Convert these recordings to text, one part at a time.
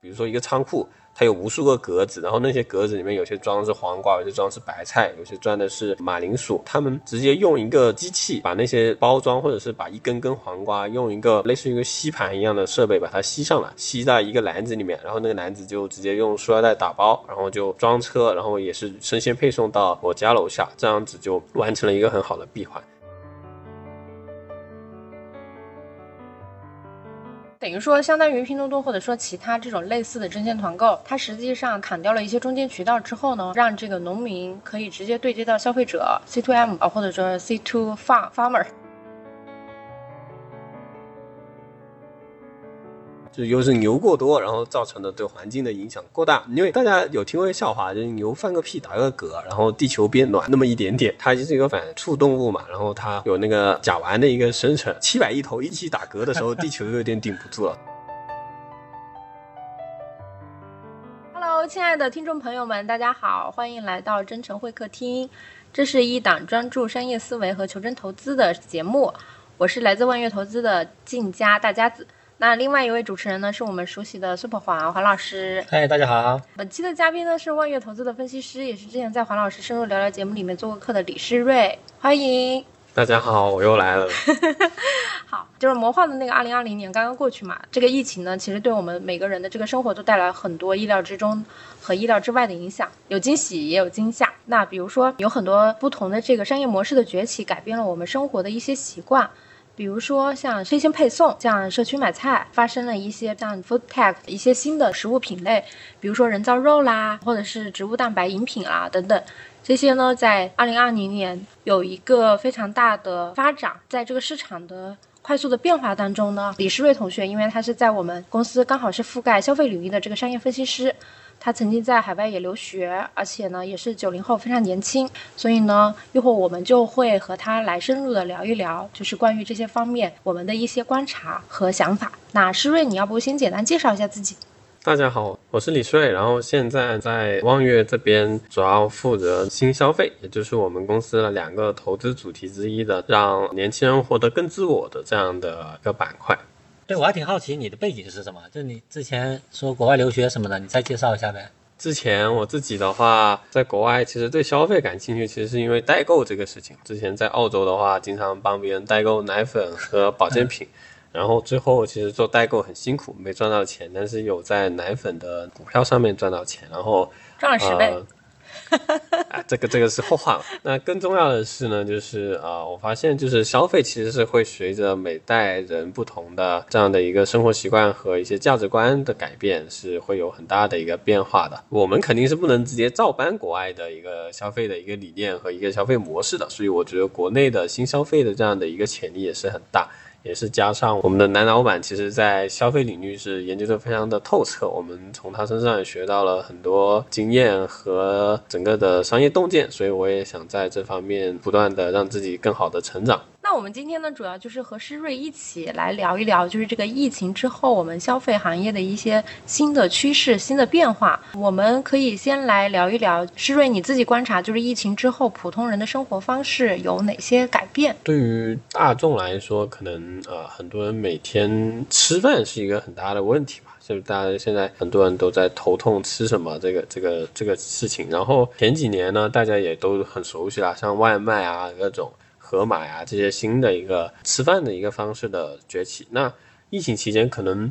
比如说一个仓库，它有无数个格子，然后那些格子里面有些装的是黄瓜，有些装的是白菜，有些装的是马铃薯。他们直接用一个机器把那些包装，或者是把一根根黄瓜用一个类似于一个吸盘一样的设备把它吸上来，吸在一个篮子里面，然后那个篮子就直接用塑料袋打包，然后就装车，然后也是生鲜配送到我家楼下，这样子就完成了一个很好的闭环。等于说，相当于拼多多或者说其他这种类似的针线团购，它实际上砍掉了一些中间渠道之后呢，让这个农民可以直接对接到消费者 C to M 啊，或者说 C to farm farmer。就又是牛过多，然后造成的对环境的影响过大。因为大家有听过一个笑话，就是牛放个屁打个嗝，然后地球变暖那么一点点。它就是一个反刍动物嘛，然后它有那个甲烷的一个生成，七百亿头一起打嗝的时候，地球就有点顶不住了。Hello，亲爱的听众朋友们，大家好，欢迎来到真诚会客厅。这是一档专注商业思维和求真投资的节目，我是来自万悦投资的晋家大家子。那另外一位主持人呢，是我们熟悉的 Super 黄黄老师。嗨，大家好。本期的嘉宾呢是万悦投资的分析师，也是之前在黄老师深入聊聊节目里面做过客的李世瑞。欢迎。大家好，我又来了。好，就是魔幻的那个二零二零年刚刚过去嘛，这个疫情呢，其实对我们每个人的这个生活都带来很多意料之中和意料之外的影响，有惊喜也有惊吓。那比如说，有很多不同的这个商业模式的崛起，改变了我们生活的一些习惯。比如说像生鲜配送，像社区买菜，发生了一些像 food tech 一些新的食物品类，比如说人造肉啦，或者是植物蛋白饮品啦等等，这些呢在二零二零年有一个非常大的发展，在这个市场的快速的变化当中呢，李世瑞同学，因为他是在我们公司刚好是覆盖消费领域的这个商业分析师。他曾经在海外也留学，而且呢也是九零后，非常年轻。所以呢，一会儿我们就会和他来深入的聊一聊，就是关于这些方面我们的一些观察和想法。那施瑞，你要不先简单介绍一下自己？大家好，我是李瑞，然后现在在望月这边主要负责新消费，也就是我们公司的两个投资主题之一的，让年轻人活得更自我的这样的一个板块。对，我还挺好奇你的背景是什么？就你之前说国外留学什么的，你再介绍一下呗。之前我自己的话，在国外其实对消费感兴趣，其实是因为代购这个事情。之前在澳洲的话，经常帮别人代购奶粉和保健品，然后最后其实做代购很辛苦，没赚到钱，但是有在奶粉的股票上面赚到钱，然后赚了十倍。啊，这个这个是后话了。那更重要的是呢，就是啊，我发现就是消费其实是会随着每代人不同的这样的一个生活习惯和一些价值观的改变，是会有很大的一个变化的。我们肯定是不能直接照搬国外的一个消费的一个理念和一个消费模式的，所以我觉得国内的新消费的这样的一个潜力也是很大。也是加上我们的男老板，其实在消费领域是研究的非常的透彻，我们从他身上也学到了很多经验和整个的商业洞见，所以我也想在这方面不断的让自己更好的成长。那我们今天呢，主要就是和施瑞一起来聊一聊，就是这个疫情之后我们消费行业的一些新的趋势、新的变化。我们可以先来聊一聊，施瑞你自己观察，就是疫情之后普通人的生活方式有哪些改变？对于大众来说，可能呃很多人每天吃饭是一个很大的问题吧，就是大家现在很多人都在头痛吃什么这个这个这个事情。然后前几年呢，大家也都很熟悉了，像外卖啊各种。盒马呀，这些新的一个吃饭的一个方式的崛起。那疫情期间，可能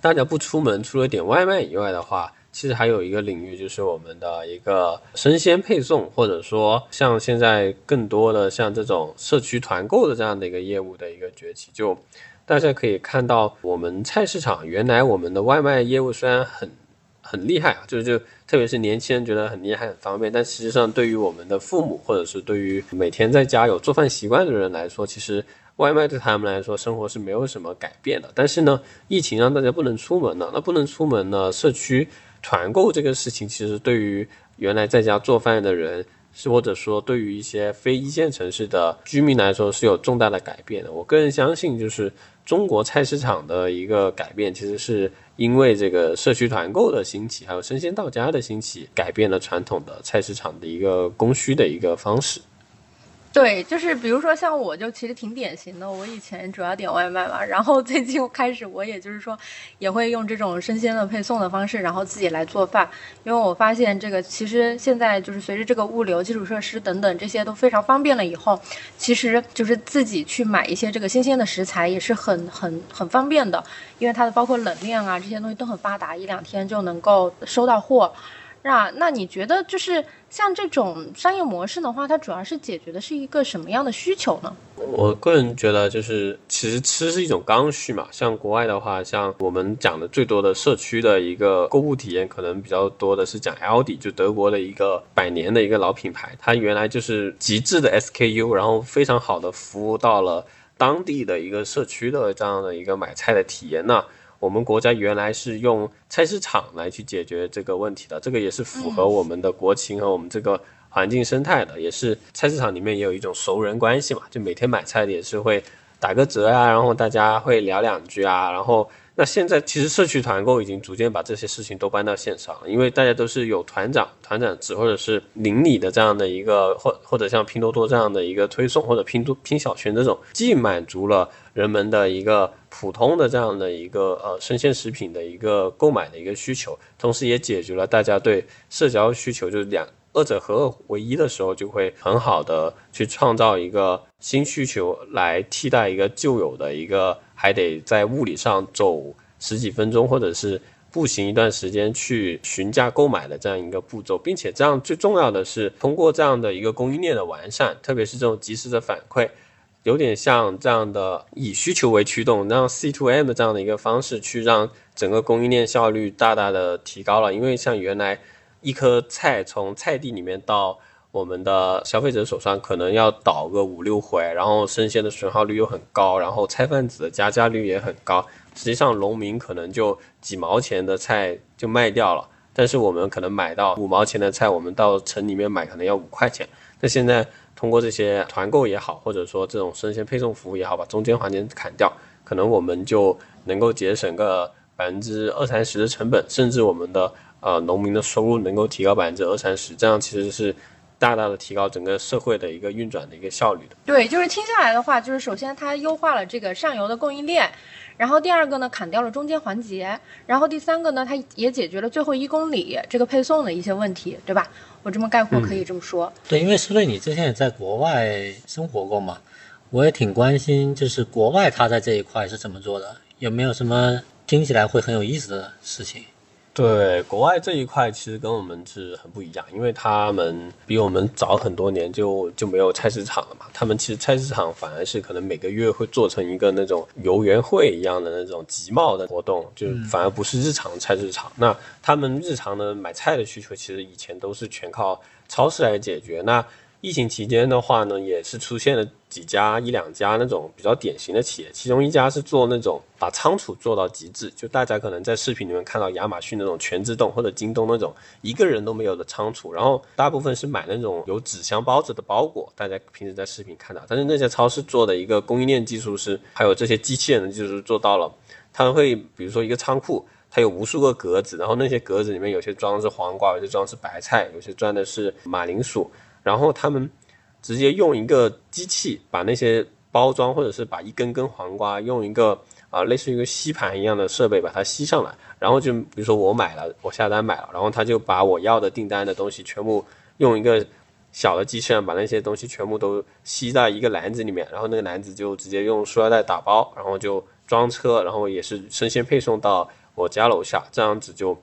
大家不出门，除了点外卖以外的话，其实还有一个领域，就是我们的一个生鲜配送，或者说像现在更多的像这种社区团购的这样的一个业务的一个崛起。就大家可以看到，我们菜市场原来我们的外卖业务虽然很。很厉害啊，就是就特别是年轻人觉得很厉害很方便，但实际上对于我们的父母或者是对于每天在家有做饭习惯的人来说，其实外卖对他们来说生活是没有什么改变的。但是呢，疫情让大家不能出门了，那不能出门呢，社区团购这个事情其实对于原来在家做饭的人，是或者说对于一些非一线城市的居民来说是有重大的改变的。我个人相信，就是中国菜市场的一个改变，其实是。因为这个社区团购的兴起，还有生鲜到家的兴起，改变了传统的菜市场的一个供需的一个方式。对，就是比如说像我就其实挺典型的，我以前主要点外卖嘛，然后最近开始我也就是说也会用这种生鲜的配送的方式，然后自己来做饭，因为我发现这个其实现在就是随着这个物流基础设施等等这些都非常方便了以后，其实就是自己去买一些这个新鲜的食材也是很很很方便的，因为它的包括冷链啊这些东西都很发达，一两天就能够收到货。那那你觉得就是像这种商业模式的话，它主要是解决的是一个什么样的需求呢？我个人觉得，就是其实吃是一种刚需嘛。像国外的话，像我们讲的最多的社区的一个购物体验，可能比较多的是讲 L D，就德国的一个百年的一个老品牌，它原来就是极致的 SKU，然后非常好的服务到了当地的一个社区的这样的一个买菜的体验。那我们国家原来是用菜市场来去解决这个问题的，这个也是符合我们的国情和我们这个环境生态的，也是菜市场里面也有一种熟人关系嘛，就每天买菜的也是会打个折啊，然后大家会聊两句啊，然后那现在其实社区团购已经逐渐把这些事情都搬到线上了，因为大家都是有团长、团长制或者是邻里的这样的一个，或或者像拼多多这样的一个推送，或者拼多拼小群这种，既满足了人们的一个。普通的这样的一个呃生鲜食品的一个购买的一个需求，同时也解决了大家对社交需求，就是两二者合二为一的时候，就会很好的去创造一个新需求来替代一个旧有的一个还得在物理上走十几分钟或者是步行一段时间去询价购买的这样一个步骤，并且这样最重要的是通过这样的一个供应链的完善，特别是这种及时的反馈。有点像这样的以需求为驱动，让 C to M 这样的一个方式去让整个供应链效率大大的提高了。因为像原来一颗菜从菜地里面到我们的消费者手上，可能要倒个五六回，然后生鲜的损耗率又很高，然后菜贩子的加价率也很高。实际上农民可能就几毛钱的菜就卖掉了，但是我们可能买到五毛钱的菜，我们到城里面买可能要五块钱。那现在。通过这些团购也好，或者说这种生鲜配送服务也好，把中间环节砍掉，可能我们就能够节省个百分之二三十的成本，甚至我们的呃农民的收入能够提高百分之二三十，这样其实是大大的提高整个社会的一个运转的一个效率的。对，就是听下来的话，就是首先它优化了这个上游的供应链，然后第二个呢砍掉了中间环节，然后第三个呢它也解决了最后一公里这个配送的一些问题，对吧？我这么概括可以这么说，对，因为苏队，你之前也在国外生活过嘛，我也挺关心，就是国外他在这一块是怎么做的，有没有什么听起来会很有意思的事情？对，国外这一块其实跟我们是很不一样，因为他们比我们早很多年就就没有菜市场了嘛。他们其实菜市场反而是可能每个月会做成一个那种游园会一样的那种集贸的活动，就反而不是日常菜市场。那他们日常的买菜的需求，其实以前都是全靠超市来解决。那疫情期间的话呢，也是出现了几家一两家那种比较典型的企业，其中一家是做那种把仓储做到极致，就大家可能在视频里面看到亚马逊那种全自动或者京东那种一个人都没有的仓储，然后大部分是买那种有纸箱包着的包裹，大家平时在视频看到，但是那些超市做的一个供应链技术是，还有这些机器人的技术做到了，他们会比如说一个仓库，它有无数个格子，然后那些格子里面有些装的是黄瓜，有些装的是白菜，有些装的是马铃薯。然后他们直接用一个机器把那些包装，或者是把一根根黄瓜用一个啊类似于一个吸盘一样的设备把它吸上来，然后就比如说我买了，我下单买了，然后他就把我要的订单的东西全部用一个小的机器人把那些东西全部都吸在一个篮子里面，然后那个篮子就直接用塑料袋打包，然后就装车，然后也是生鲜配送到我家楼下，这样子就。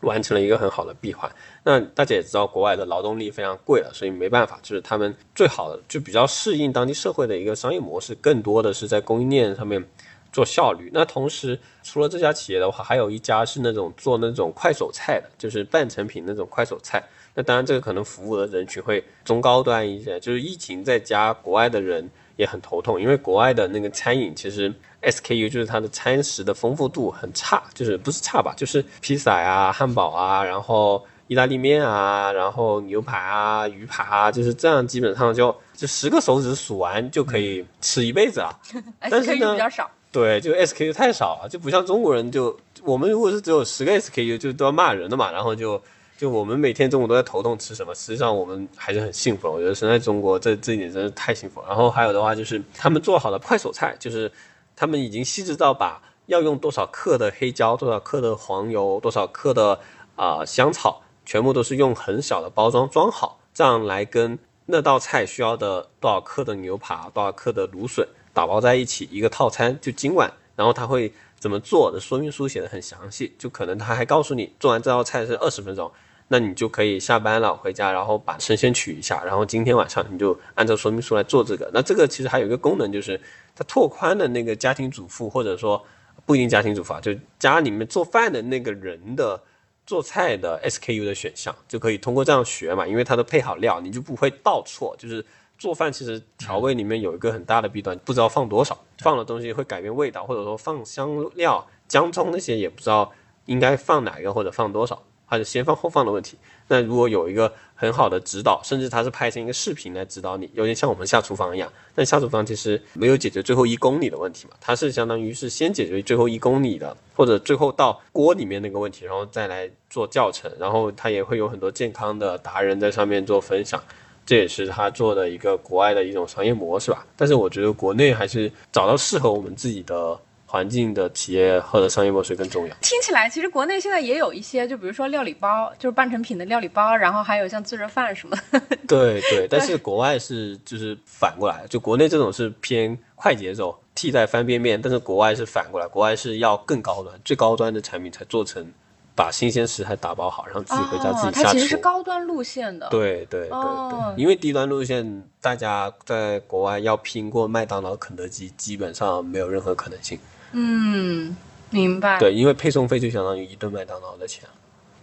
完成了一个很好的闭环。那大家也知道，国外的劳动力非常贵了，所以没办法，就是他们最好的就比较适应当地社会的一个商业模式，更多的是在供应链上面做效率。那同时，除了这家企业的话，还有一家是那种做那种快手菜的，就是半成品那种快手菜。那当然，这个可能服务的人群会中高端一些。就是疫情在家，国外的人也很头痛，因为国外的那个餐饮其实。SKU 就是它的餐食的丰富度很差，就是不是差吧，就是披萨啊、汉堡啊，然后意大利面啊，然后牛排啊、鱼排啊，就是这样，基本上就就十个手指数完就可以吃一辈子啊。但是呢，比较少。对，就 SKU 太少了，就不像中国人，就我们如果是只有十个 SKU，就都要骂人的嘛，然后就就我们每天中午都在头痛吃什么，实际上我们还是很幸福的。我觉得生在中国这这一点真是太幸福了。然后还有的话就是他们做好的快手菜，就是他们已经细致到把要用多少克的黑椒、多少克的黄油、多少克的啊、香草，全部都是用很小的包装装好，这样来跟那道菜需要的多少克的牛扒、多少克的芦笋打包在一起，一个套餐就今晚。然后他会怎么做的说明书写的很详细，就可能他还告诉你做完这道菜是二十分钟，那你就可以下班了回家，然后把生鲜取一下，然后今天晚上你就按照说明书来做这个。那这个其实还有一个功能，就是它拓宽了那个家庭主妇或者说不一定家庭主妇啊，就家里面做饭的那个人的做菜的 SKU 的选项，就可以通过这样学嘛，因为它都配好料，你就不会倒错。就是做饭其实调味里面有一个很大的弊端，不知道放多少，放的东西会改变味道，或者说放香料、姜葱那些也不知道应该放哪个或者放多少，还是先放后放的问题。那如果有一个很好的指导，甚至他是拍成一个视频来指导你，有点像我们下厨房一样。但下厨房其实没有解决最后一公里的问题嘛，它是相当于是先解决最后一公里的，或者最后到锅里面那个问题，然后再来做教程。然后他也会有很多健康的达人在上面做分享，这也是他做的一个国外的一种商业模式吧。但是我觉得国内还是找到适合我们自己的环境的企业或者商业模式更重要。听起来其实国内现在也有一些，就比如说料理包，就是半成品的料理包，然后还有像自热饭什么 的。对对，但是国外是就是反过来，就国内这种是偏快节奏，替代方便面，但是国外是反过来，国外是要更高端、最高端的产品才做成，把新鲜食材打包好，然后自己回家自哦，己下厨。它其实是高端路线的。对对对对，哦因为低端路线，大家在国外要拼过麦当劳、肯德基，基本上没有任何可能性。嗯，明白。对，因为配送费就相当于一顿麦当劳的钱。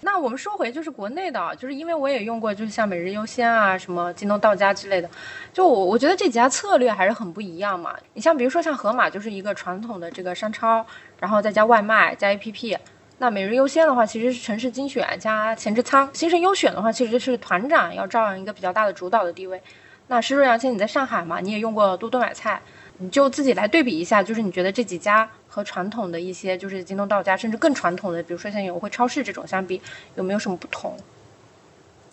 那我们说回就是国内的啊，就是因为我也用过，就是像每日优先啊、什么京东到家之类的，就我我觉得这几家策略还是很不一样嘛。你像比如说像盒马就是一个传统的这个商超，然后再加外卖加 APP。那每日优先的话，其实是城市精选加前置仓；新盛优选的话，其实是团长要照样一个比较大的主导的地位。那施瑞阳，现在你在上海嘛，你也用过多多买菜，你就自己来对比一下，就是你觉得这几家和传统的一些就是京东到家，甚至更传统的，比如说像友汇超市这种相比，有没有什么不同？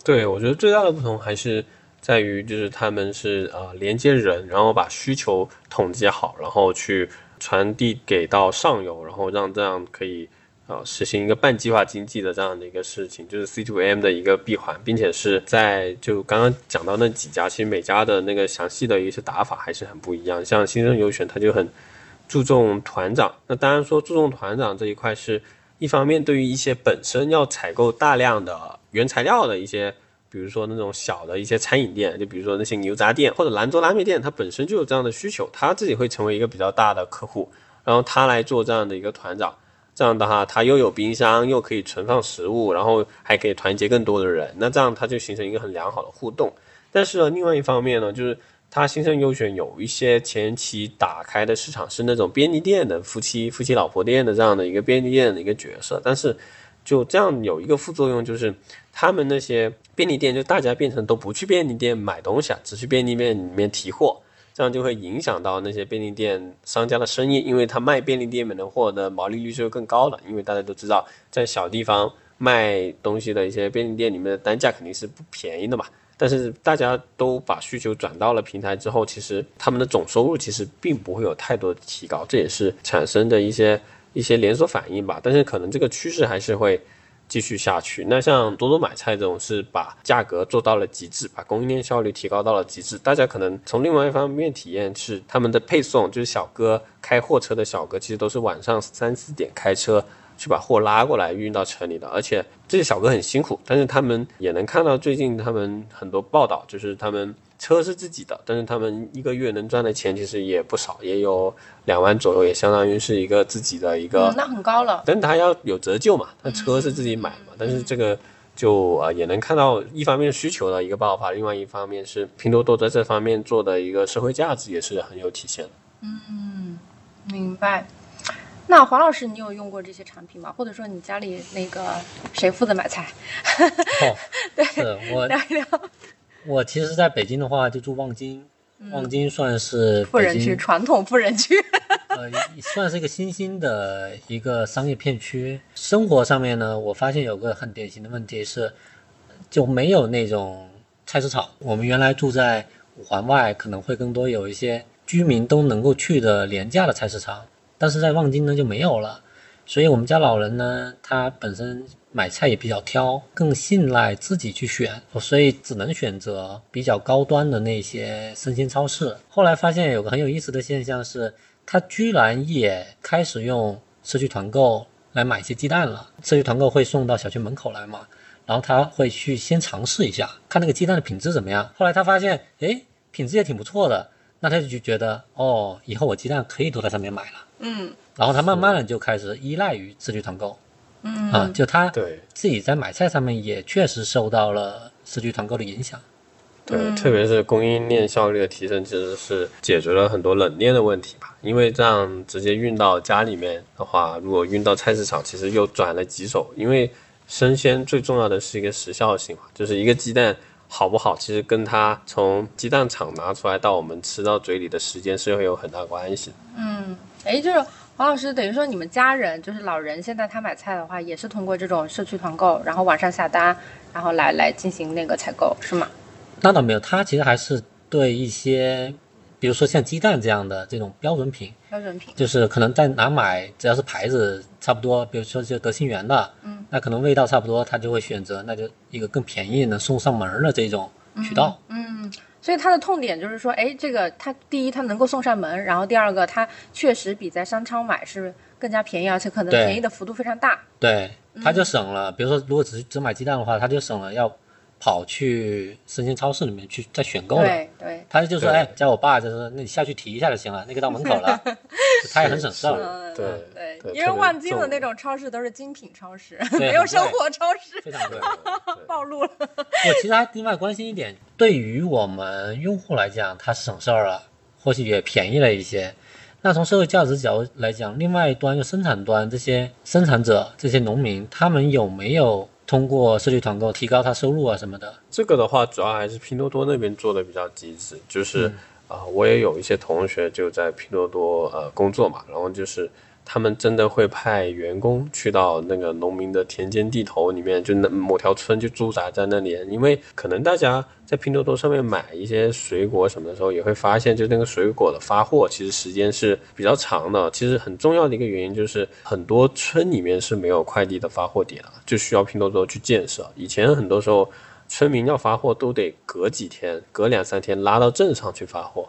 对，我觉得最大的不同还是在于，就是他们是呃连接人，然后把需求统计好，然后去传递给到上游，然后让这样可以啊实行一个半计划经济的这样的一个事情，就是 C to M 的一个闭环，并且是在就刚刚讲到那几家，其实每家的那个详细的一些打法还是很不一样。像新生优选，它就很注重团长，那当然说注重团长这一块是一方面对于一些本身要采购大量的原材料的一些。比如说那种小的一些餐饮店，就比如说那些牛杂店或者兰州拉面店，它本身就有这样的需求，他自己会成为一个比较大的客户，然后他来做这样的一个团长，这样的话他又有冰箱，又可以存放食物，然后还可以团结更多的人，那这样他就形成一个很良好的互动。但是呢，另外一方面呢，就是它新生优选有一些前期打开的市场是那种便利店的夫妻夫妻老婆店的这样的一个便利店的一个角色，但是就这样有一个副作用，就是他们那些便利店就大家变成都不去便利店买东西啊，只去便利店里面提货，这样就会影响到那些便利店商家的生意，因为他卖便利店里面的货的毛利率是更高的，因为大家都知道在小地方卖东西的一些便利店里面的单价肯定是不便宜的嘛。但是大家都把需求转到了平台之后，其实他们的总收入其实并不会有太多的提高，这也是产生的一些一些连锁反应吧。但是可能这个趋势还是会继续下去。那像多多买菜这种是把价格做到了极致，把供应链效率提高到了极致。大家可能从另外一方面体验是他们的配送，就是小哥开货车的小哥，其实都是晚上三四点开车。去把货拉过来运到城里的，而且这些小哥很辛苦，但是他们也能看到最近他们很多报道，就是他们车是自己的，但是他们一个月能赚的钱其实也不少，也有两万左右，也相当于是一个自己的一个，嗯，那很高了。但他要有折旧嘛，他车是自己买嘛，但是这个就呃也能看到一方面需求的一个爆发，另外一方面是拼多多在这方面做的一个社会价值也是很有体现的。明白。那黄老师，你有用过这些产品吗？或者说你家里那个谁负责买菜？哦，对我聊一聊。我其实在北京的话就住望京，望京算是富人区，传统富人区。呃，算是一个新兴的一个商业片区。生活上面呢，我发现有个很典型的问题是，就没有那种菜市场。我们原来住在五环外，可能会更多有一些居民都能够去的廉价的菜市场，但是在望京呢就没有了。所以我们家老人呢，他本身买菜也比较挑，更信赖自己去选，所以只能选择比较高端的那些生鲜超市。后来发现有个很有意思的现象是，他居然也开始用社区团购来买一些鸡蛋了。社区团购会送到小区门口来嘛，然后他会去先尝试一下，看那个鸡蛋的品质怎么样。后来他发现，哎，品质也挺不错的，那他就觉得，哦，以后我鸡蛋可以都在上面买了。嗯然后他慢慢的就开始依赖于社区团购嗯啊，就他对自己在买菜上面也确实受到了社区团购的影响。对，嗯特别是供应链效率的提升，其实是解决了很多冷链的问题吧。因为这样直接运到家里面的话，如果运到菜市场，其实又转了几手。因为生鲜最重要的是一个时效性嘛，就是一个鸡蛋好不好，其实跟它从鸡蛋厂拿出来到我们吃到嘴里的时间是会有很大关系的。嗯，哎，就是黄老师，等于说你们家人就是老人，现在他买菜的话，也是通过这种社区团购，然后网上下单，然后来来进行那个采购，是吗？那倒没有，他其实还是对一些，比如说像鸡蛋这样的这种标准品，标准品。就是可能在哪买，只要是牌子差不多，比如说就德信源的，嗯，那可能味道差不多，他就会选择那就一个更便宜能送上门儿的这种渠道。嗯，所以它的痛点就是说，哎，这个它第一它能够送上门，然后第二个它确实比在商超买是更加便宜，而且可能便宜的幅度非常大。对，它就省了，比如说如果只是只买鸡蛋的话，它就省了要跑去生鲜超市里面去再选购了。对对，他就说，对哎，叫我爸就是，那你下去提一下就行了，那个到门口了，他也很省事儿。嗯，对对对，因为特别重望京的那种超市都是精品超市，没有生活超市，非常对。暴露了。我其实还另外关心一点，对于我们用户来讲，它省事儿了，或许也便宜了一些。那从社会价值角度来讲，另外一端就生产端这些生产者、这些农民，他们有没有通过社区团购提高他收入啊什么的？这个的话，主要还是拼多多那边做的比较极致，就是啊、我也有一些同学就在拼多多呃工作嘛，然后就是他们真的会派员工去到那个农民的田间地头里面，就那某条村就驻扎在那里，因为可能大家在拼多多上面买一些水果什么的时候，也会发现，就那个水果的发货其实时间是比较长的。其实很重要的一个原因就是很多村里面是没有快递的发货点了，就需要拼多多去建设。以前很多时候村民要发货都得隔几天、隔两三天拉到镇上去发货。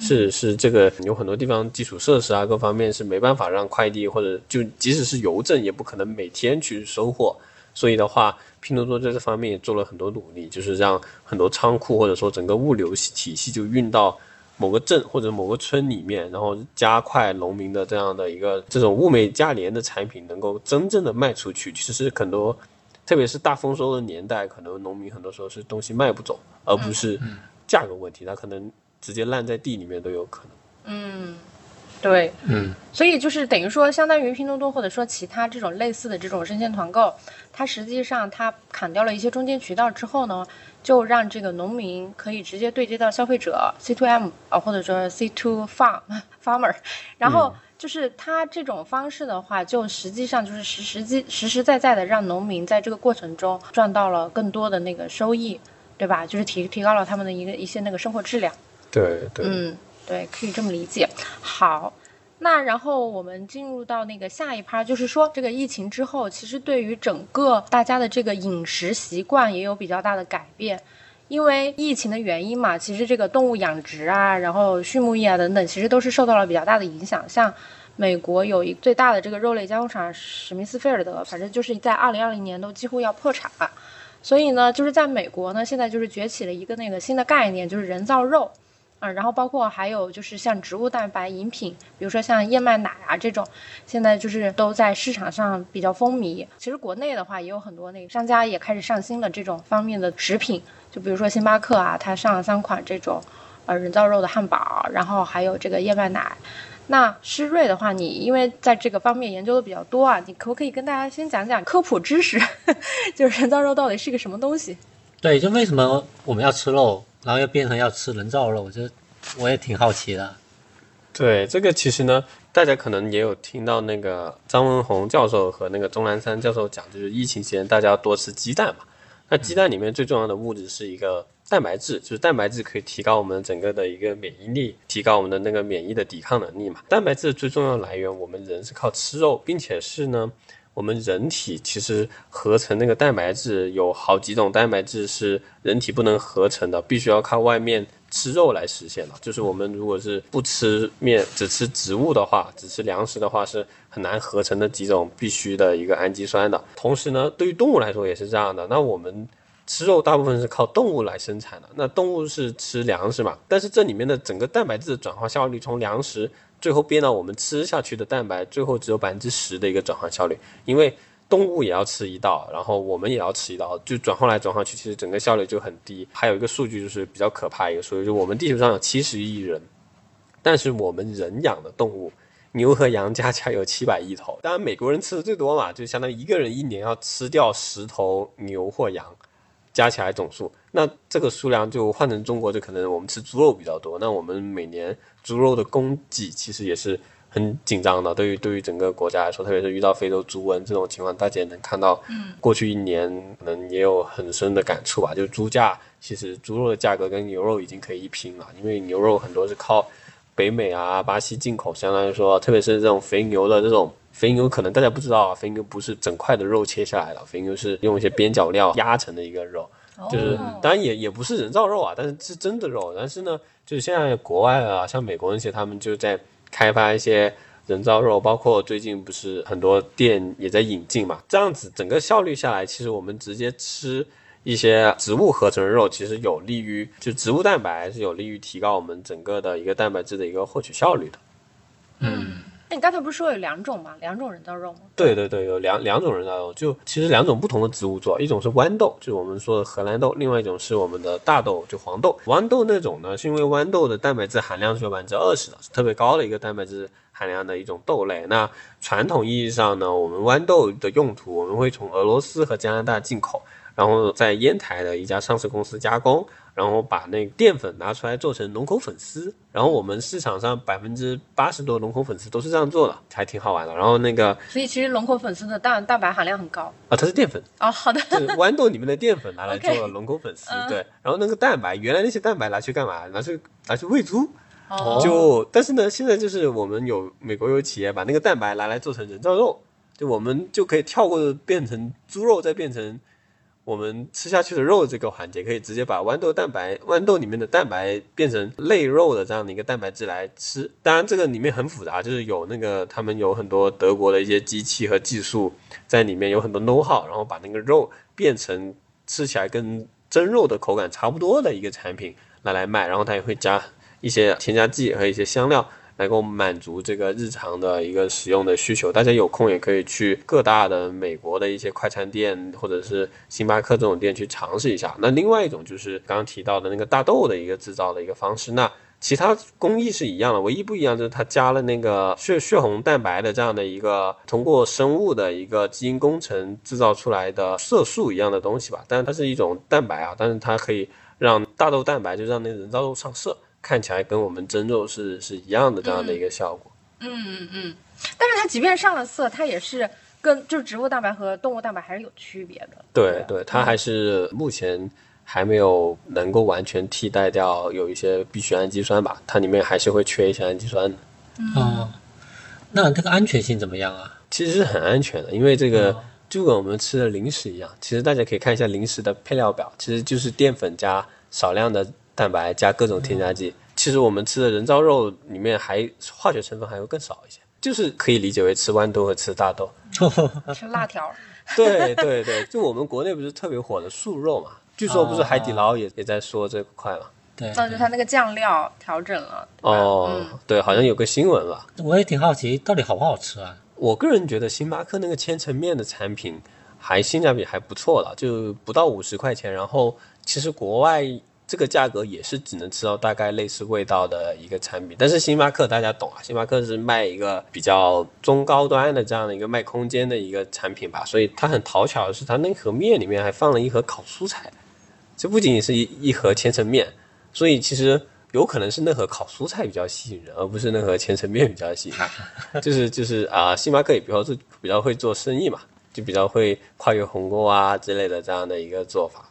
是是，这个有很多地方基础设施啊，各方面是没办法让快递或者就即使是邮政，也不可能每天去收货。所以的话，拼多多在这方面也做了很多努力，就是让很多仓库或者说整个物流体系就运到某个镇或者某个村里面，然后加快农民的这样的一个这种物美价廉的产品能够真正的卖出去。其实很多，特别是大丰收的年代，可能农民很多时候是东西卖不走，而不是价格问题，他可能直接烂在地里面都有可能。嗯，对，嗯，所以就是等于说，相当于拼多多或者说其他这种类似的这种生鲜团购，它实际上它砍掉了一些中间渠道之后呢，就让这个农民可以直接对接到消费者 C to M 啊，或者说 C to farm farmer，然后。就是它这种方式的话，就实际上就是实实际实实在在的让农民在这个过程中赚到了更多的那个收益，对吧？就是提提高了他们的一个一些那个生活质量。对对，嗯，对，可以这么理解。好，那然后我们进入到那个下一趴，就是说这个疫情之后，其实对于整个大家的这个饮食习惯也有比较大的改变。因为疫情的原因嘛，其实这个动物养殖啊，然后畜牧业啊等等，其实都是受到了比较大的影响。像美国有一最大的这个肉类加工厂史密斯菲尔德，反正就是在二零二零年都几乎要破产了。所以呢，就是在美国呢，现在就是崛起了一个那个新的概念，就是人造肉。嗯，然后包括还有就是像植物蛋白饮品，比如说像燕麦奶啊这种，现在就是都在市场上比较风靡。其实国内的话也有很多那个商家也开始上新了这种方面的食品，就比如说星巴克啊，它上了三款这种呃人造肉的汉堡，然后还有这个燕麦奶。那施瑞的话，你因为在这个方面研究的比较多啊，你可不可以跟大家先讲讲科普知识，就是人造肉到底是个什么东西？对，就为什么我们要吃肉，然后又变成要吃人造肉，我觉得我也挺好奇的。对，这个其实呢，大家可能也有听到那个张文宏教授和那个钟南山教授讲，就是疫情期间大家要多吃鸡蛋嘛。那鸡蛋里面最重要的物质是一个蛋白质，就是蛋白质可以提高我们整个的一个免疫力，提高我们的那个免疫的抵抗能力嘛。蛋白质最重要来源，我们人是靠吃肉，并且是呢，我们人体其实合成那个蛋白质有好几种蛋白质是人体不能合成的，必须要靠外面。吃肉来实现的，就是我们如果是不吃面，只吃植物的话，只吃粮食的话，是很难合成的几种必须的一个氨基酸的。同时呢，对于动物来说也是这样的。那我们吃肉大部分是靠动物来生产的，那动物是吃粮食嘛？但是这里面的整个蛋白质的转化效率，从粮食最后变到我们吃下去的蛋白，最后只有百分之十的一个转化效率，因为。动物也要吃一道，然后我们也要吃一道，就转换来转换去，其实整个效率就很低。还有一个数据就是比较可怕一个数据，就我们地球上有七十亿人，但是我们人养的动物，牛和羊加起来有七百亿头。当然美国人吃的最多嘛，就相当于一个人一年要吃掉十头牛或羊，加起来总数，那这个数量就换成中国，就可能我们吃猪肉比较多。那我们每年猪肉的供给其实也是。很紧张的，对于对于整个国家来说，特别是遇到非洲猪瘟这种情况，大家也能看到，过去一年可能也有很深的感触吧。就猪价，其实猪肉的价格跟牛肉已经可以一拼了，因为牛肉很多是靠北美啊、巴西进口，相当于说，特别是这种肥牛的这种肥牛，可能大家不知道啊，肥牛不是整块的肉切下来的，肥牛是用一些边角料压成的一个肉，就是当然也也不是人造肉啊，但是是真的肉。但是呢，就是现在国外啊，像美国那些，他们就在。开发一些人造肉，包括最近不是很多店也在引进嘛？这样子整个效率下来，其实我们直接吃一些植物合成的肉，其实有利于就植物蛋白是有利于提高我们整个的一个蛋白质的一个获取效率的。嗯。你刚才不是说有两种吗？两种人造肉吗？对对对，有两两种人造肉，就其实两种不同的植物做，一种是豌豆，就是我们说的荷兰豆；另外一种是我们的大豆，就黄豆。豌豆那种呢，是因为豌豆的蛋白质含量是有百分之二十的，是特别高的一个蛋白质含量的一种豆类。那传统意义上呢，我们豌豆的用途，我们会从俄罗斯和加拿大进口，然后在烟台的一家上市公司加工。然后把那个淀粉拿出来做成龙口粉丝，然后我们市场上百分之八十多龙口粉丝都是这样做的，还挺好玩的。然后那个，所以其实龙口粉丝的蛋蛋白含量很高啊，它是淀粉哦，好的，就是豌豆里面的淀粉拿来 做了龙口粉丝，对。然后那个蛋白，原来那些蛋白拿去干嘛？拿去拿去喂猪，就但是呢，现在就是我们有美国有企业把那个蛋白拿来做成人造肉，就我们就可以跳过变成猪肉，再变成。我们吃下去的肉这个环节，可以直接把豌豆蛋白、豌豆里面的蛋白变成类肉的这样的一个蛋白质来吃。当然，这个里面很复杂，就是有那个他们有很多德国的一些机器和技术在里面，有很多 know how，然后把那个肉变成吃起来跟真肉的口感差不多的一个产品拿来卖。然后它也会加一些添加剂和一些香料。能够满足这个日常的一个使用的需求，大家有空也可以去各大的美国的一些快餐店或者是星巴克这种店去尝试一下。那另外一种就是刚刚提到的那个大豆的一个制造的一个方式，那其他工艺是一样的，唯一不一样就是它加了那个血血红蛋白的这样的一个通过生物的一个基因工程制造出来的色素一样的东西吧，但是它是一种蛋白啊，但是它可以让大豆蛋白就让那人造肉上色。看起来跟我们蒸肉是是一样的这样的一个效果。嗯嗯嗯，但是它即便上了色，它也是跟就是植物蛋白和动物蛋白还是有区别的。对对，它还是目前还没有能够完全替代掉有一些必需氨基酸吧，它里面还是会缺一些氨基酸的。哦，那这个安全性怎么样啊？其实是很安全的，因为这个就跟我们吃的零食一样。其实大家可以看一下零食的配料表，其实就是淀粉加少量的。蛋白加各种添加剂，其实我们吃的人造肉里面还化学成分还会更少一些，就是可以理解为吃豌豆和吃大豆，吃辣条。对对对，就我们国内不是特别火的素肉嘛？据说不是海底捞也也在说这块嘛？对，那就它那个酱料调整了。哦，对，好像有个新闻吧？我也挺好奇，到底好不好吃啊？我个人觉得星巴克那个千层面的产品还性价比还不错了，就不到五十块钱，然后其实国外。这个价格也是只能吃到大概类似味道的一个产品，但是星巴克大家懂啊，星巴克是卖一个比较中高端的这样的一个卖空间的一个产品吧，所以它很讨巧的是，它那盒面里面还放了一盒烤蔬菜，这不仅仅是一一盒千层面，所以其实有可能是那盒烤蔬菜比较吸引人，而不是那盒千层面比较吸引人。就是就是啊，星巴克也比较是比较会做生意嘛，就比较会跨越鸿沟啊之类的这样的一个做法。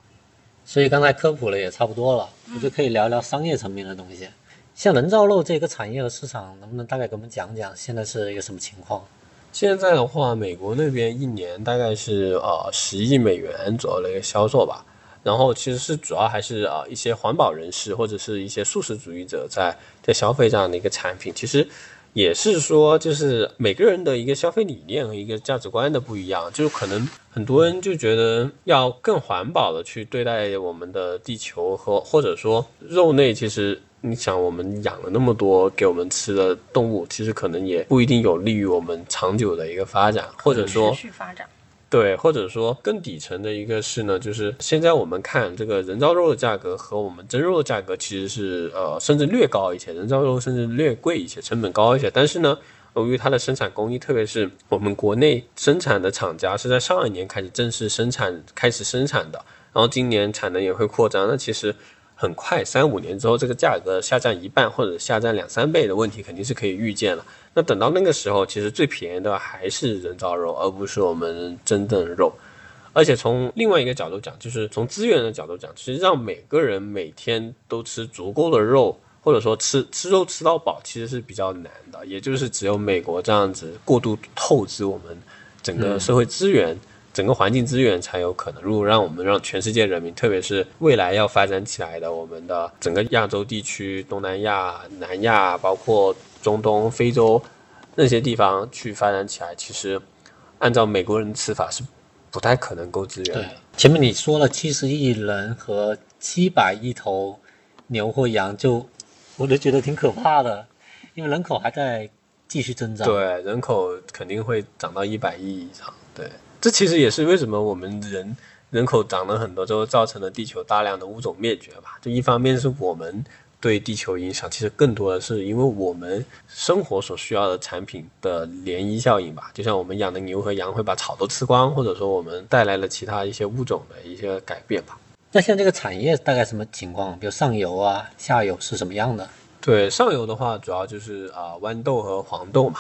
所以刚才科普了也差不多了，我就可以聊聊商业层面的东西。像人造肉这个产业和市场，能不能大概给我们讲讲现在是一个什么情况？现在的话，美国那边一年大概是呃十亿美元左右的一个销售吧。然后其实是主要还是啊一些环保人士或者是一些素食主义者在在消费这样的一个产品。其实也是说，就是每个人的一个消费理念和一个价值观的不一样，就是可能很多人就觉得要更环保的去对待我们的地球和或者说肉类，其实。你想，我们养了那么多给我们吃的动物，其实可能也不一定有利于我们长久的一个发展，或者说持续发展。对，或者说更底层的一个是呢，就是现在我们看这个人造肉的价格和我们真肉的价格其实是呃，甚至略高一些，人造肉甚至略贵一些，成本高一些。但是呢，由于它的生产工艺，特别是我们国内生产的厂家是在上一年开始正式生产开始生产的，然后今年产能也会扩张，那其实。很快，三五年之后，这个价格下降一半或者下降两三倍的问题肯定是可以预见了。那等到那个时候，其实最便宜的还是人造肉，而不是我们真正的肉。而且从另外一个角度讲，就是从资源的角度讲，其实让每个人每天都吃足够的肉，或者说吃吃肉吃到饱，其实是比较难的。也就是只有美国这样子过度透支我们整个社会资源。整个环境资源才有可能。如果让我们让全世界人民，特别是未来要发展起来的我们的整个亚洲地区、东南亚、南亚，包括中东、非洲那些地方去发展起来，其实按照美国人的吃法是不太可能够资源的。前面你说了七十亿人和七百亿头牛或羊，就我就觉得挺可怕的，因为人口还在继续增长。对，人口肯定会涨到一百亿以上。对。这其实也是为什么我们人人口涨了很多之后，造成了地球大量的物种灭绝吧？就一方面是我们对地球影响，其实更多的是因为我们生活所需要的产品的涟漪效应吧。就像我们养的牛和羊会把草都吃光，或者说我们带来了其他一些物种的一些改变吧。那像这个产业大概什么情况？比如上游啊、下游是什么样的？对，上游的话主要就是啊豌豆和黄豆嘛。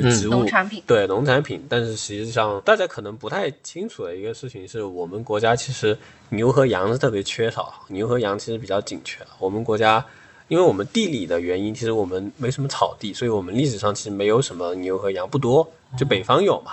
就是植物农产品，对农产品，但是实际上大家可能不太清楚的一个事情是，我们国家其实牛和羊是特别缺少，牛和羊其实比较紧缺。我们国家因为我们地理的原因，其实我们没什么草地，所以我们历史上其实没有什么牛和羊，不多。就北方有嘛，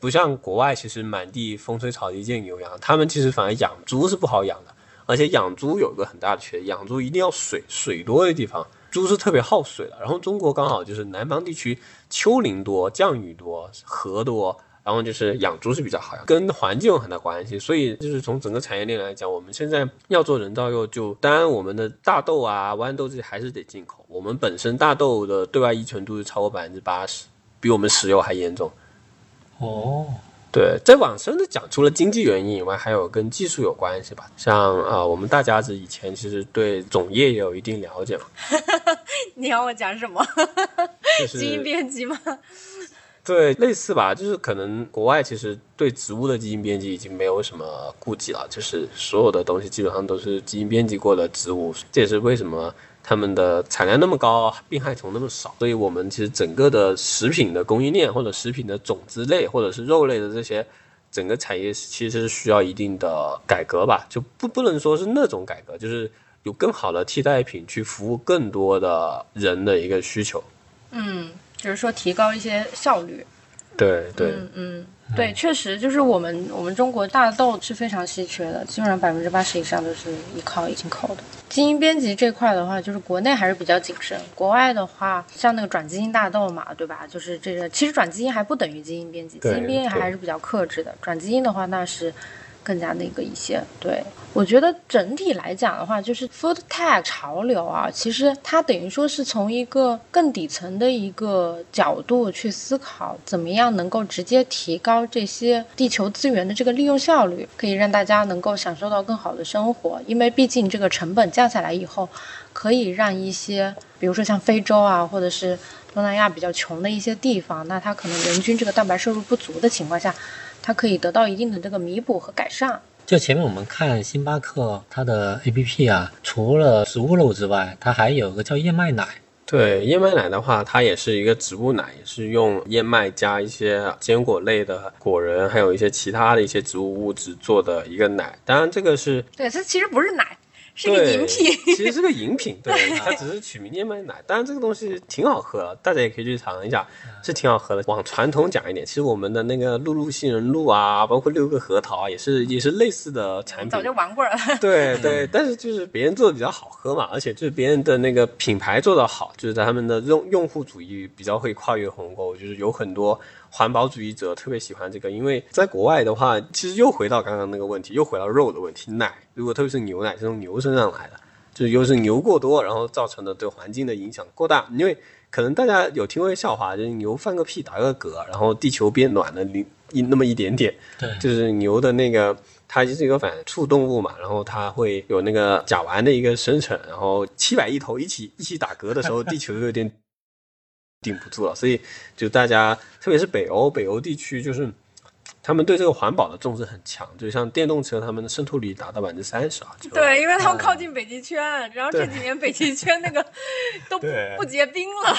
不像国外，其实满地风吹草低见牛羊。他们其实反而养猪是不好养的，而且养猪有个很大的缺点，养猪一定要水水多的地方。猪是特别耗水的，然后中国刚好就是南方地区丘陵多、降雨多、河多，然后就是养猪是比较好养，跟环境有很大关系。所以就是从整个产业链来讲，我们现在要做人造肉，就当然我们的大豆啊、豌豆这些还是得进口。我们本身大豆的对外依存度是超过百分之八十，比我们石油还严重。哦。对，再往深的讲，除了经济原因以外，还有跟技术有关系吧。像啊，我们大家子以前其实对种业也有一定了解嘛。你要我讲什么？就是基因编辑吗？对，类似吧。就是可能国外其实对植物的基因编辑已经没有什么顾忌了，就是所有的东西基本上都是基因编辑过的植物。这也是为什么。他们的产量那么高，病害虫那么少，所以我们其实整个的食品的供应链，或者食品的种子类，或者是肉类的这些整个产业，其实是需要一定的改革吧，就不不能说是那种改革，就是有更好的替代品去服务更多的人的一个需求。嗯，就是说提高一些效率。对对，嗯嗯。对，确实就是我们我们中国大豆是非常稀缺的，基本上百分之八十以上都是依靠进口的。基因编辑这块的话，就是国内还是比较谨慎，国外的话，像那个转基因大豆嘛，对吧？就是这个，其实转基因还不等于基因编辑，基因编辑还是比较克制的。转基因的话，那是。更加那个一些，对我觉得整体来讲的话，就是 food tech 潮流啊，其实它等于说是从一个更底层的一个角度去思考，怎么样能够直接提高这些地球资源的这个利用效率，可以让大家能够享受到更好的生活。因为毕竟这个成本降下来以后，可以让一些，比如说像非洲啊，或者是东南亚比较穷的一些地方，那它可能人均这个蛋白摄入不足的情况下。它可以得到一定的这个弥补和改善，就前面我们看星巴克它的 APP 啊，除了植物肉之外，它还有个叫燕麦奶。对燕麦奶的话，它也是一个植物奶，也是用燕麦加一些坚果类的果仁，还有一些其他的一些植物物质做的一个奶。当然，这个是对，它其实不是奶，是个对饮品。其实是个饮品，对，它只是取名燕麦奶。当然，这个东西挺好喝的，大家也可以去尝一下，是挺好喝的。往传统讲一点，其实我们的那个露露杏仁露啊，包括六个核桃啊，也是也是类似的产品早。就玩过了。对对，但是就是别人做的比较好喝嘛，而且就是别人的那个品牌做的好，就是在他们的用用户主义比较会跨越鸿沟，就是有很多环保主义者特别喜欢这个，因为在国外的话，其实又回到刚刚那个问题，又回到肉的问题，奶如果特别是牛奶是从牛身上来的，就是又是牛过多，然后造成的对环境的影响过大，因为可能大家有听过一个笑话，就是牛放个屁打个嗝，然后地球变暖了一一那么一点点，对，就是牛的那个，它就是一个反刍动物嘛，然后它会有那个甲烷的一个生成，然后七百亿头一起一起打嗝的时候，地球就有点顶不住了，所以就大家，特别是北欧，北欧地区就是。他们对这个环保的重视很强，就像电动车，他们的渗透率达到百分之三十啊。对，因为他们靠近北极圈，然后这几年北极圈那个 都不不结冰了。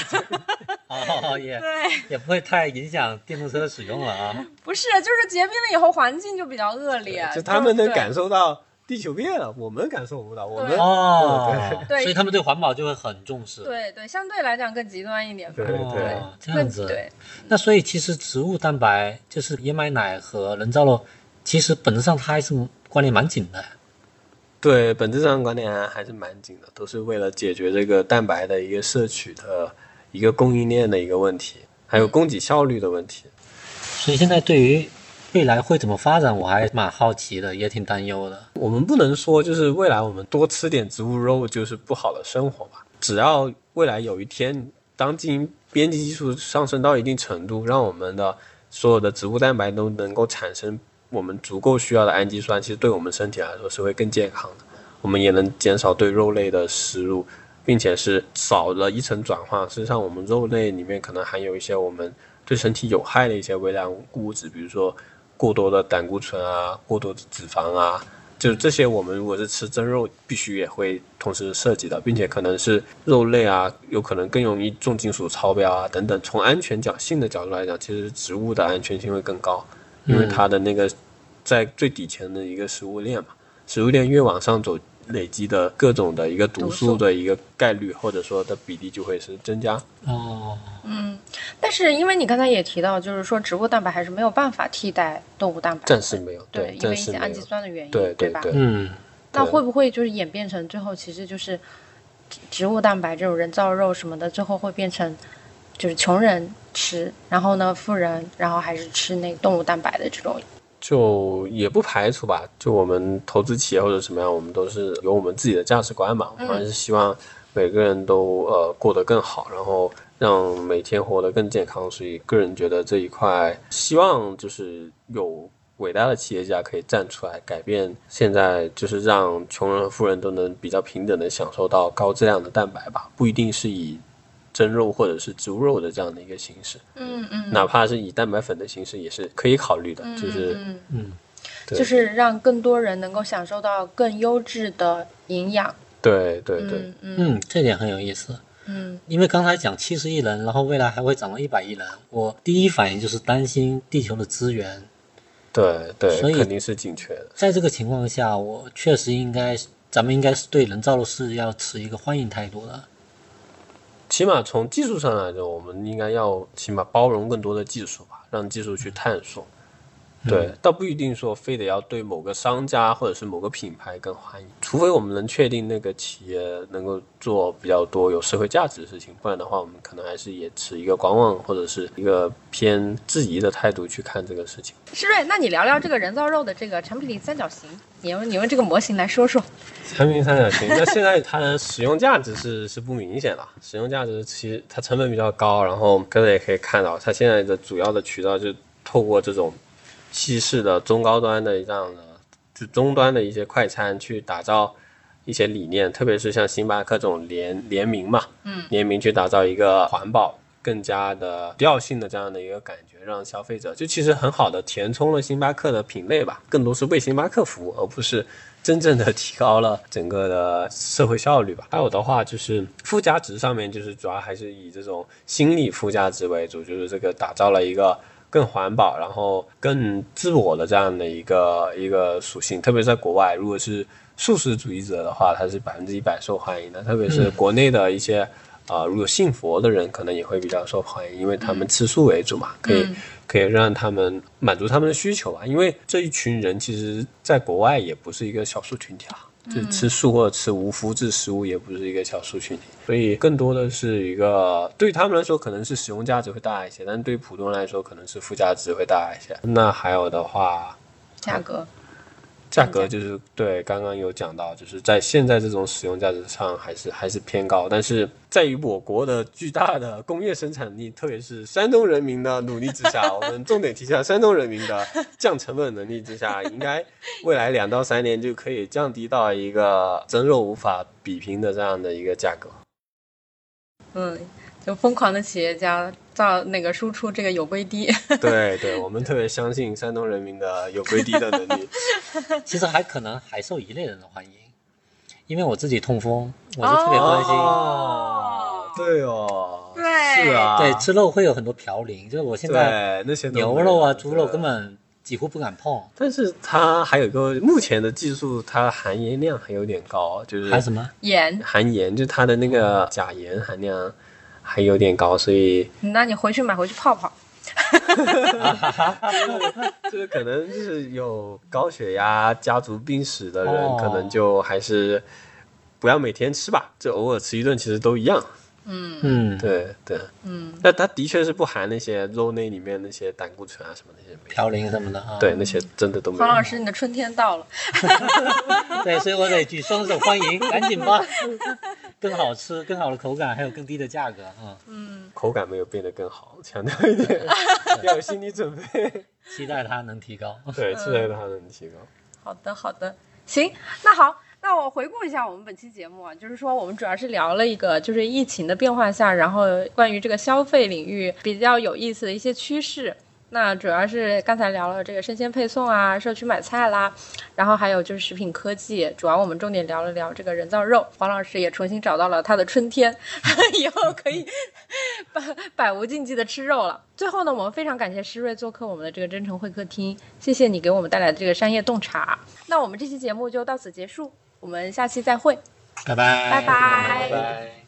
哦，也 对，也不会太影响电动车的使用了啊。不是，就是结冰了以后环境就比较恶劣，就他们能感受到地球变了，我们感受不到，我们对哦，对所以他们对环保就会很重视。对对，相对来讲更极端一点。对对哦，这样子。对，那所以其实植物蛋白就是燕麦奶和人造肉，其实本质上它还是关联蛮紧的。对，本质上关联还是蛮紧的，都是为了解决这个蛋白的一个摄取的一个供应链的一个问题，还有供给效率的问题。所以现在对于未来会怎么发展，我还蛮好奇的，也挺担忧的。我们不能说就是未来我们多吃点植物肉就是不好的生活吧，只要未来有一天，当基因编辑技术上升到一定程度，让我们的所有的植物蛋白都能够产生我们足够需要的氨基酸，其实对我们身体来说是会更健康的。我们也能减少对肉类的食入，并且是少了一层转化。实际上，我们肉类里面可能含有一些我们对身体有害的一些微量物质，比如说过多的胆固醇啊、过多的脂肪啊，就是这些我们如果是吃真肉，必须也会同时涉及到，并且可能是肉类啊，有可能更容易重金属超标啊等等。从安全角性的角度来讲，其实植物的安全性会更高，因为它的那个在最底层的一个食物链嘛，食物链越往上走。累积的各种的一个毒毒素素的一个概率，或者说的比例就会是增加。哦，嗯，但是因为你刚才也提到，就是说植物蛋白还是没有办法替代动物蛋白，暂时没有，对，因为一些氨基。酸的原因，对对吧嗯，那会不会就是演变成最后其实就是植植物蛋白这种人造肉什么的，最后会变成就是穷人吃，然后呢富人，然后还是吃那动物蛋白的这种。就也不排除吧，就我们投资企业或者什么样，我们都是有我们自己的价值观嘛，我们还是希望每个人都呃过得更好，然后让每天活得更健康。所以个人觉得这一块，希望就是有伟大的企业家可以站出来改变现在，就是让穷人和富人都能比较平等的享受到高质量的蛋白吧，不一定是以真肉或者是植物肉的这样的一个形式。嗯嗯，哪怕是以蛋白粉的形式也是可以考虑的，就是嗯嗯，对就是让更多人能够享受到更优质的营养。对对对，嗯嗯嗯，这点很有意思。嗯因为刚才讲七十亿人，然后未来还会涨到一百亿人，我第一反应就是担心地球的资源。对对所以肯定是紧缺的。在这个情况下，我确实应该，咱们应该是对人造肉是要持一个欢迎态度的。起码从技术上来说，我们应该要起码包容更多的技术吧，让技术去探索。对，倒不一定说非得要对某个商家或者是某个品牌更欢迎，除非我们能确定那个企业能够做比较多有社会价值的事情，不然的话，我们可能还是也持一个观望或者是一个偏质疑的态度去看这个事情。施瑞，那你聊聊这个人造肉的这个产品力三角形，你用你用这个模型来说说。产品三角形，那现在它的使用价值是是不明显了，使用价值其实它成本比较高，然后各位也可以看到，它现在的主要的渠道就透过这种西式的中高端的这样的就终端的一些快餐去打造一些理念，特别是像星巴克这种联联名嘛，嗯，联名去打造一个环保更加的调性的这样的一个感觉，让消费者就其实很好的填充了星巴克的品类吧，更多是为星巴克服务，而不是真正的提高了整个的社会效率吧。还有的话就是附加值上面，就是主要还是以这种心理附加值为主，就是这个打造了一个。更环保，然后更自我的这样的一个一个属性，特别在国外，如果是素食主义者的话，它是百分之一百受欢迎的。特别是国内的一些啊，如果信佛的人，可能也会比较受欢迎，因为他们吃素为主嘛，可以可以让他们满足他们的需求吧。因为这一群人其实在国外也不是一个少数群体啊。就吃素或者吃无麸质食物也不是一个小数群体，所以更多的是一个对他们来说可能是使用价值会大一些，但对普通人来说可能是附加值会大一些。那还有的话，价格。价格就是对，刚刚有讲到，就是在现在这种使用价值上还是还是偏高，但是在于我国的巨大的工业生产力，特别是山东人民的努力之下，我们重点提一下山东人民的降成本能力之下，应该未来两到三年就可以降低到一个真肉无法比拼的这样的一个价格。嗯。就疯狂的企业家造那个输出这个有规低，对对，我们特别相信山东人民的有规低的能力。其实还可能还受一类人的欢迎，因为我自己痛风，我就特别关心。哦，对哦，对，是啊，对，吃肉会有很多嘌呤，就是我现在那些牛肉啊、猪肉根本几乎不敢碰。但是它还有一个目前的技术，它含盐量还有点高，就是含什么盐？含盐，就它的那个钾盐含量。还有点高，所以那你回去买回去泡泡。这 个可能就是有高血压、家族病史的人，可能就还是不要每天吃吧，就偶尔吃一顿，其实都一样。嗯嗯，对对，嗯，那它的确是不含那些肉类里面那些胆固醇啊什么那些嘌呤什么的啊。对，那些真的都没有。黄老师，你的春天到了。对，所以我得举双手欢迎，赶紧吧。更好吃、更好的口感，还有更低的价格啊。嗯，口感没有变得更好，强调一点，要有心理准备。期待它能提高。对，期待它能提高。好的，好的，行，那好。那我回顾一下我们本期节目啊，就是说我们主要是聊了一个就是疫情的变化下，然后关于这个消费领域比较有意思的一些趋势。那主要是刚才聊了这个生鲜配送啊，社区买菜啦，然后还有就是食品科技，主要我们重点聊了聊这个人造肉。黄老师也重新找到了他的春天，以后可以百百无禁忌的吃肉了。最后呢，我们非常感谢施瑞做客我们的这个真诚会客厅，谢谢你给我们带来的这个商业洞察。那我们这期节目就到此结束。我们下期再会，拜拜，拜拜。拜。